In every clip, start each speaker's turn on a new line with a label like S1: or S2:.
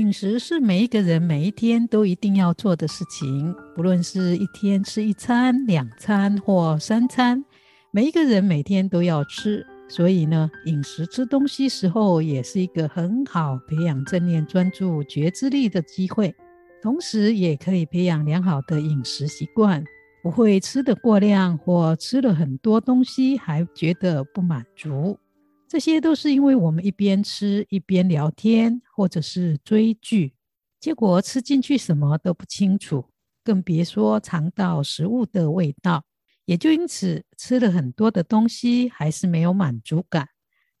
S1: 饮食是每一个人每一天都一定要做的事情，不论是一天吃一餐、两餐或三餐，每一个人每天都要吃。所以呢，饮食吃东西时候也是一个很好培养正念专注觉知力的机会，同时也可以培养良好的饮食习惯，不会吃得过量或吃了很多东西还觉得不满足。这些都是因为我们一边吃一边聊天，或者是追剧，结果吃进去什么都不清楚，更别说尝到食物的味道。也就因此吃了很多的东西，还是没有满足感。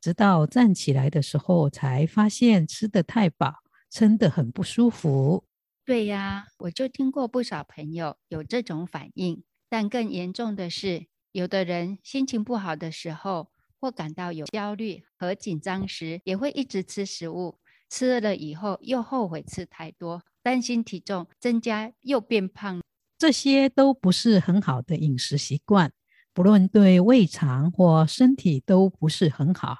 S1: 直到站起来的时候，才发现吃得太饱，撑得很不舒服。
S2: 对呀，我就听过不少朋友有这种反应，但更严重的是，有的人心情不好的时候，或感到有焦虑和紧张时，也会一直吃食物，吃了以后又后悔吃太多，担心体重增加又变胖，
S1: 这些都不是很好的饮食习惯，不论对胃肠或身体都不是很好。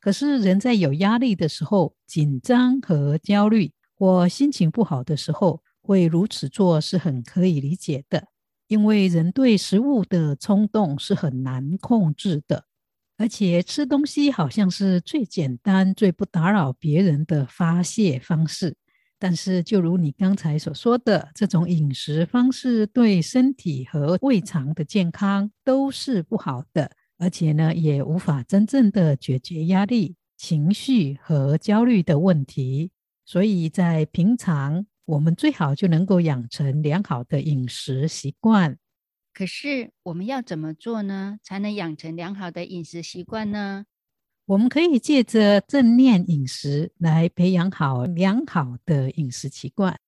S1: 可是人在有压力的时候、紧张和焦虑或心情不好的时候，会如此做是很可以理解的，因为人对食物的冲动是很难控制的。而且吃东西好像是最简单、最不打扰别人的发泄方式，但是就如你刚才所说的，这种饮食方式对身体和胃肠的健康都是不好的，而且呢，也无法真正的解决压力、情绪和焦虑的问题。所以在平常，我们最好就能够养成良好的饮食习惯。
S2: 可是我们要怎么做呢？才能养成良好的饮食习惯呢？
S1: 我们可以借着正念饮食来培养好良好的饮食习惯。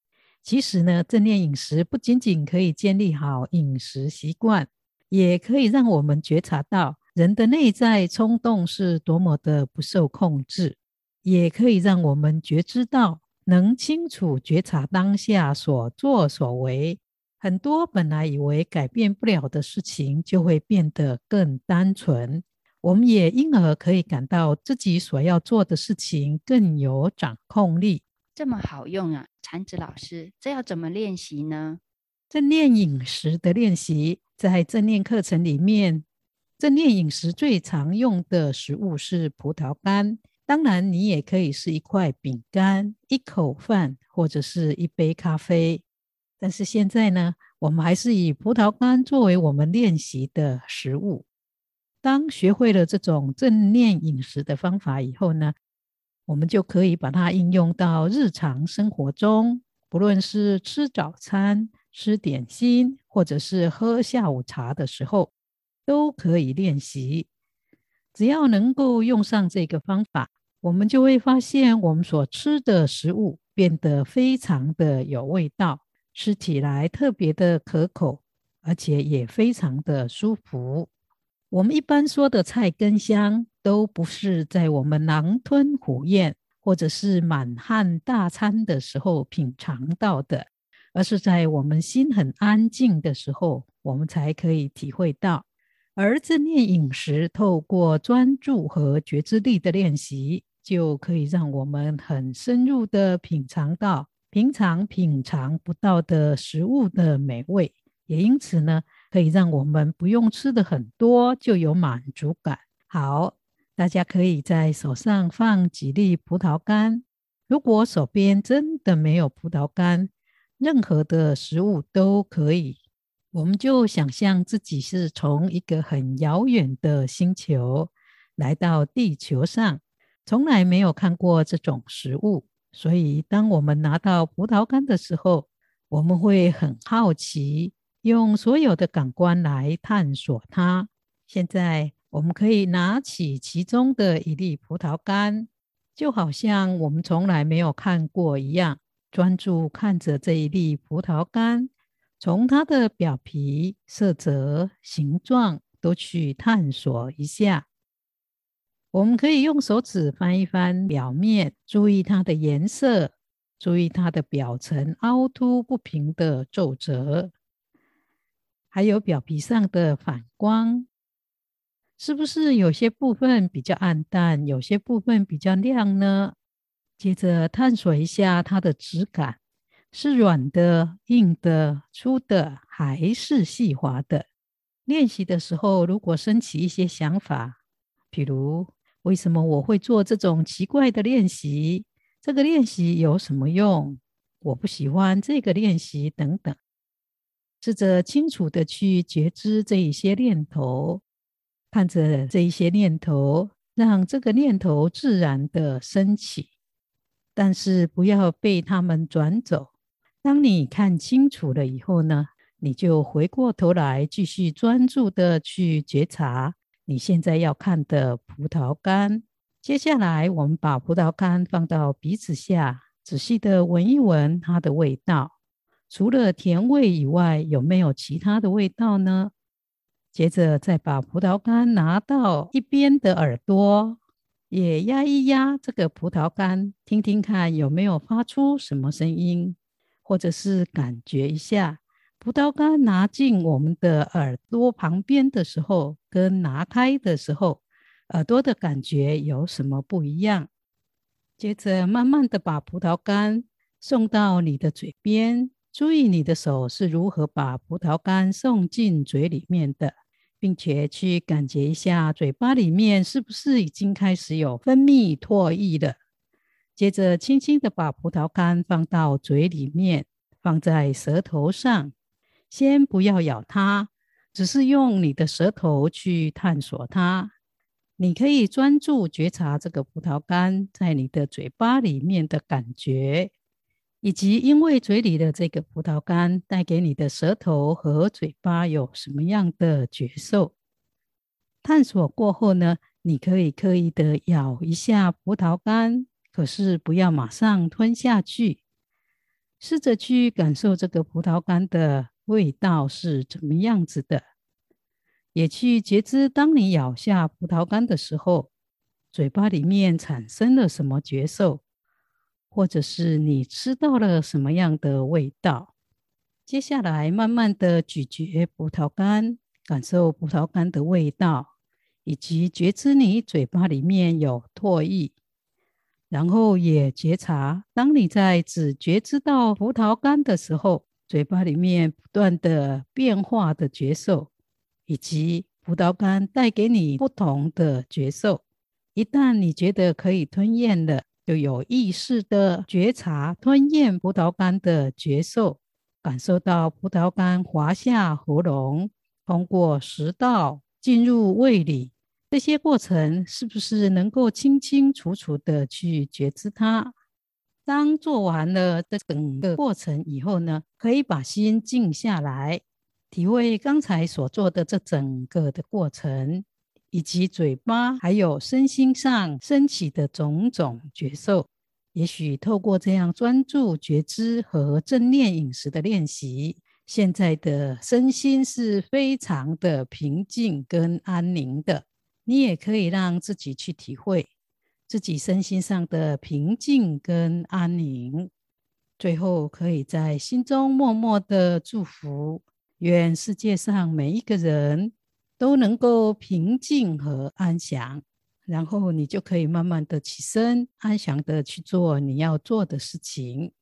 S1: 其实呢，正念饮食不仅仅可以建立好饮食习惯，也可以让我们觉察到人的内在冲动是多么的不受控制，也可以让我们觉知到能清楚觉察当下所作所为。很多本来以为改变不了的事情，就会变得更单纯。我们也因而可以感到自己所要做的事情更有掌控力。
S2: 这么好用啊，禅子老师，这要怎么练习呢？
S1: 正念饮食的练习，在正念课程里面，正念饮食最常用的食物是葡萄干。当然，你也可以是一块饼干、一口饭，或者是一杯咖啡。但是现在呢，我们还是以葡萄干作为我们练习的食物。当学会了这种正念饮食的方法以后呢，我们就可以把它应用到日常生活中，不论是吃早餐、吃点心，或者是喝下午茶的时候，都可以练习。只要能够用上这个方法，我们就会发现我们所吃的食物变得非常的有味道。吃起来特别的可口，而且也非常的舒服。我们一般说的菜根香，都不是在我们狼吞虎咽或者是满汉大餐的时候品尝到的，而是在我们心很安静的时候，我们才可以体会到。而正念饮食，透过专注和觉知力的练习，就可以让我们很深入的品尝到。平常品尝不到的食物的美味，也因此呢，可以让我们不用吃的很多就有满足感。好，大家可以在手上放几粒葡萄干。如果手边真的没有葡萄干，任何的食物都可以。我们就想象自己是从一个很遥远的星球来到地球上，从来没有看过这种食物。所以，当我们拿到葡萄干的时候，我们会很好奇，用所有的感官来探索它。现在，我们可以拿起其中的一粒葡萄干，就好像我们从来没有看过一样，专注看着这一粒葡萄干，从它的表皮、色泽、形状都去探索一下。我们可以用手指翻一翻表面，注意它的颜色，注意它的表层凹凸不平的皱褶，还有表皮上的反光，是不是有些部分比较暗淡，有些部分比较亮呢？接着探索一下它的质感，是软的、硬的、粗的，还是细滑的？练习的时候，如果升起一些想法，比如，为什么我会做这种奇怪的练习？这个练习有什么用？我不喜欢这个练习，等等。试着清楚的去觉知这一些念头，看着这一些念头，让这个念头自然的升起，但是不要被他们转走。当你看清楚了以后呢，你就回过头来，继续专注的去觉察。你现在要看的葡萄干，接下来我们把葡萄干放到鼻子下，仔细的闻一闻它的味道。除了甜味以外，有没有其他的味道呢？接着再把葡萄干拿到一边的耳朵，也压一压这个葡萄干，听听看有没有发出什么声音，或者是感觉一下。葡萄干拿进我们的耳朵旁边的时候，跟拿开的时候，耳朵的感觉有什么不一样？接着慢慢的把葡萄干送到你的嘴边，注意你的手是如何把葡萄干送进嘴里面的，并且去感觉一下嘴巴里面是不是已经开始有分泌唾液了。接着轻轻的把葡萄干放到嘴里面，放在舌头上。先不要咬它，只是用你的舌头去探索它。你可以专注觉察这个葡萄干在你的嘴巴里面的感觉，以及因为嘴里的这个葡萄干带给你的舌头和嘴巴有什么样的觉受。探索过后呢，你可以刻意的咬一下葡萄干，可是不要马上吞下去，试着去感受这个葡萄干的。味道是怎么样子的？也去觉知，当你咬下葡萄干的时候，嘴巴里面产生了什么觉受，或者是你吃到了什么样的味道。接下来，慢慢的咀嚼葡萄干，感受葡萄干的味道，以及觉知你嘴巴里面有唾液，然后也觉察，当你在只觉知到葡萄干的时候。嘴巴里面不断的变化的觉受，以及葡萄干带给你不同的觉受。一旦你觉得可以吞咽了，就有意识的觉察吞咽葡萄干的觉受，感受到葡萄干滑下喉咙，通过食道进入胃里，这些过程是不是能够清清楚楚的去觉知它？当做完了这整个过程以后呢，可以把心静下来，体会刚才所做的这整个的过程，以及嘴巴还有身心上升起的种种觉受。也许透过这样专注觉知和正念饮食的练习，现在的身心是非常的平静跟安宁的。你也可以让自己去体会。自己身心上的平静跟安宁，最后可以在心中默默的祝福，愿世界上每一个人都能够平静和安详。然后你就可以慢慢的起身，安详的去做你要做的事情。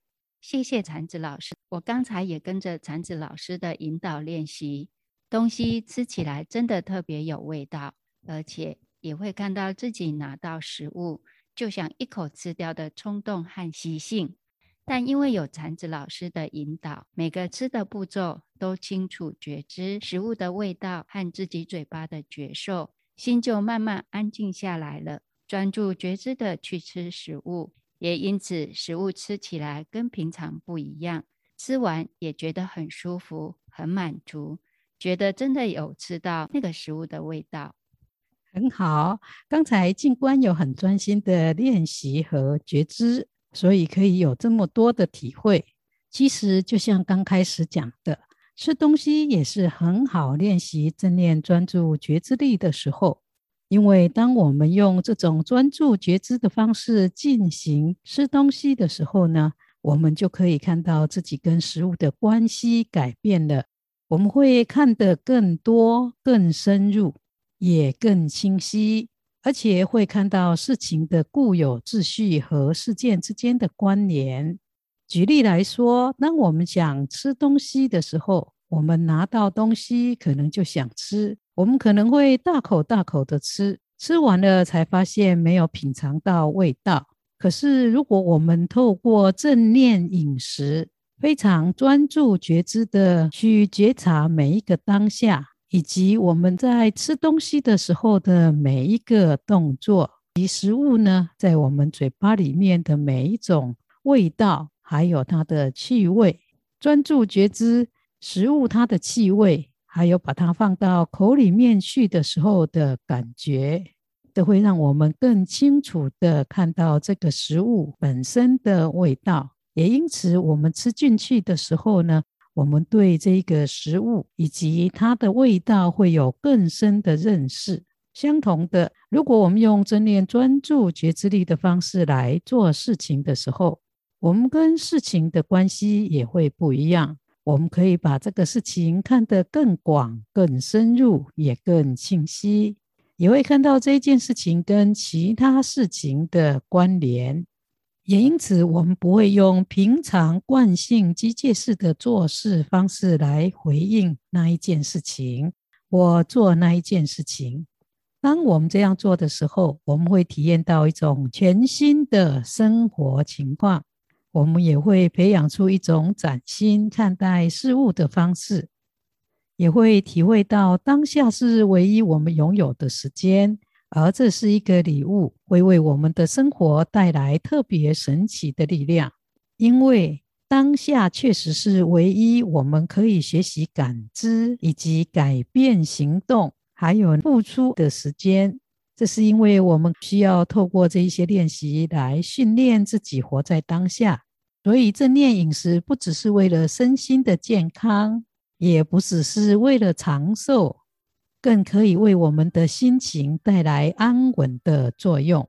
S2: 谢谢禅子老师，我刚才也跟着禅子老师的引导练习，东西吃起来真的特别有味道，而且。也会看到自己拿到食物就想一口吃掉的冲动和习性，但因为有禅子老师的引导，每个吃的步骤都清楚觉知食物的味道和自己嘴巴的觉受，心就慢慢安静下来了，专注觉知的去吃食物，也因此食物吃起来跟平常不一样，吃完也觉得很舒服、很满足，觉得真的有吃到那个食物的味道。
S1: 很好，刚才静观有很专心的练习和觉知，所以可以有这么多的体会。其实就像刚开始讲的，吃东西也是很好练习正念专注觉知力的时候，因为当我们用这种专注觉知的方式进行吃东西的时候呢，我们就可以看到自己跟食物的关系改变了。我们会看得更多、更深入，也更清晰，而且会看到事情的固有秩序和事件之间的关联。举例来说，当我们想吃东西的时候，我们拿到东西可能就想吃，我们可能会大口大口的吃，吃完了才发现没有品尝到味道。可是，如果我们透过正念饮食，非常专注觉知的去觉察每一个当下，以及我们在吃东西的时候的每一个动作，及食物呢，在我们嘴巴里面的每一种味道，还有它的气味，专注觉知食物它的气味，还有把它放到口里面去的时候的感觉，都会让我们更清楚地看到这个食物本身的味道。也因此，我们吃进去的时候呢，我们对这个食物以及它的味道会有更深的认识。相同的，如果我们用正念专注觉知力的方式来做事情的时候，我们跟事情的关系也会不一样。我们可以把这个事情看得更广、更深入，也更清晰，也会看到这件事情跟其他事情的关联。也因此，我们不会用平常惯性机械式的做事方式来回应那一件事情，或做那一件事情。当我们这样做的时候，我们会体验到一种全新的生活情况。我们也会培养出一种崭新看待事物的方式，也会体会到当下是唯一我们拥有的时间。而这是一个礼物，会为我们的生活带来特别神奇的力量。因为当下确实是唯一我们可以学习感知以及改变行动，还有付出的时间。这是因为我们需要透过这一些练习来训练自己活在当下。所以，正念饮食不只是为了身心的健康，也不只是为了长寿。更可以为我们的心情带来安稳的作用。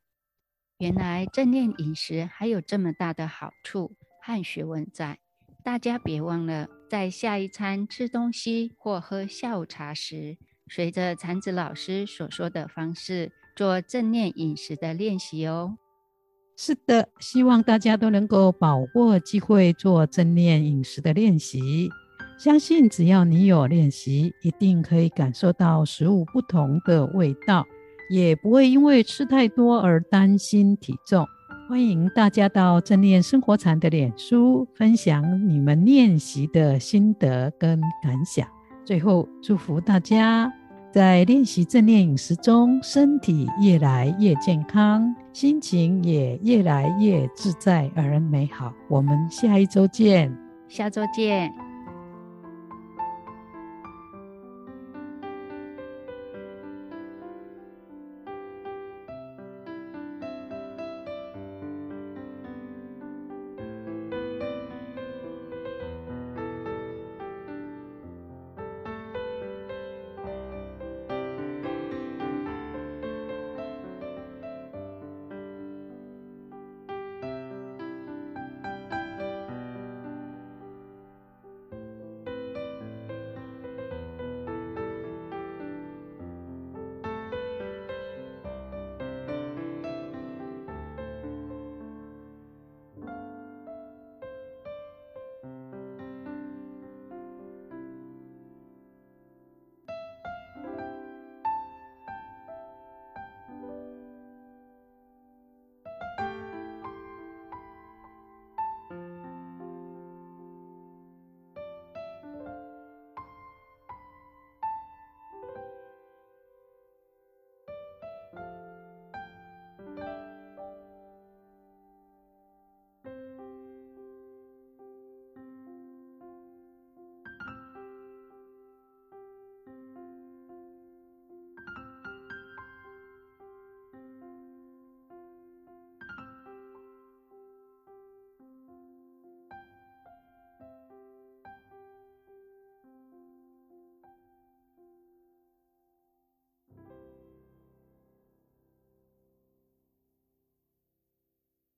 S2: 原来正念饮食还有这么大的好处和学问在，大家别忘了在下一餐吃东西或喝下午茶时，随着禅子老师所说的方式做正念饮食的练习哦。
S1: 是的，希望大家都能够把握机会做正念饮食的练习。相信只要你有练习，一定可以感受到食物不同的味道，也不会因为吃太多而担心体重。欢迎大家到正念生活禅的脸书分享你们练习的心得跟感想。最后，祝福大家在练习正念饮食中，身体越来越健康，心情也越来越自在而美好。我们下一周见，
S2: 下周见。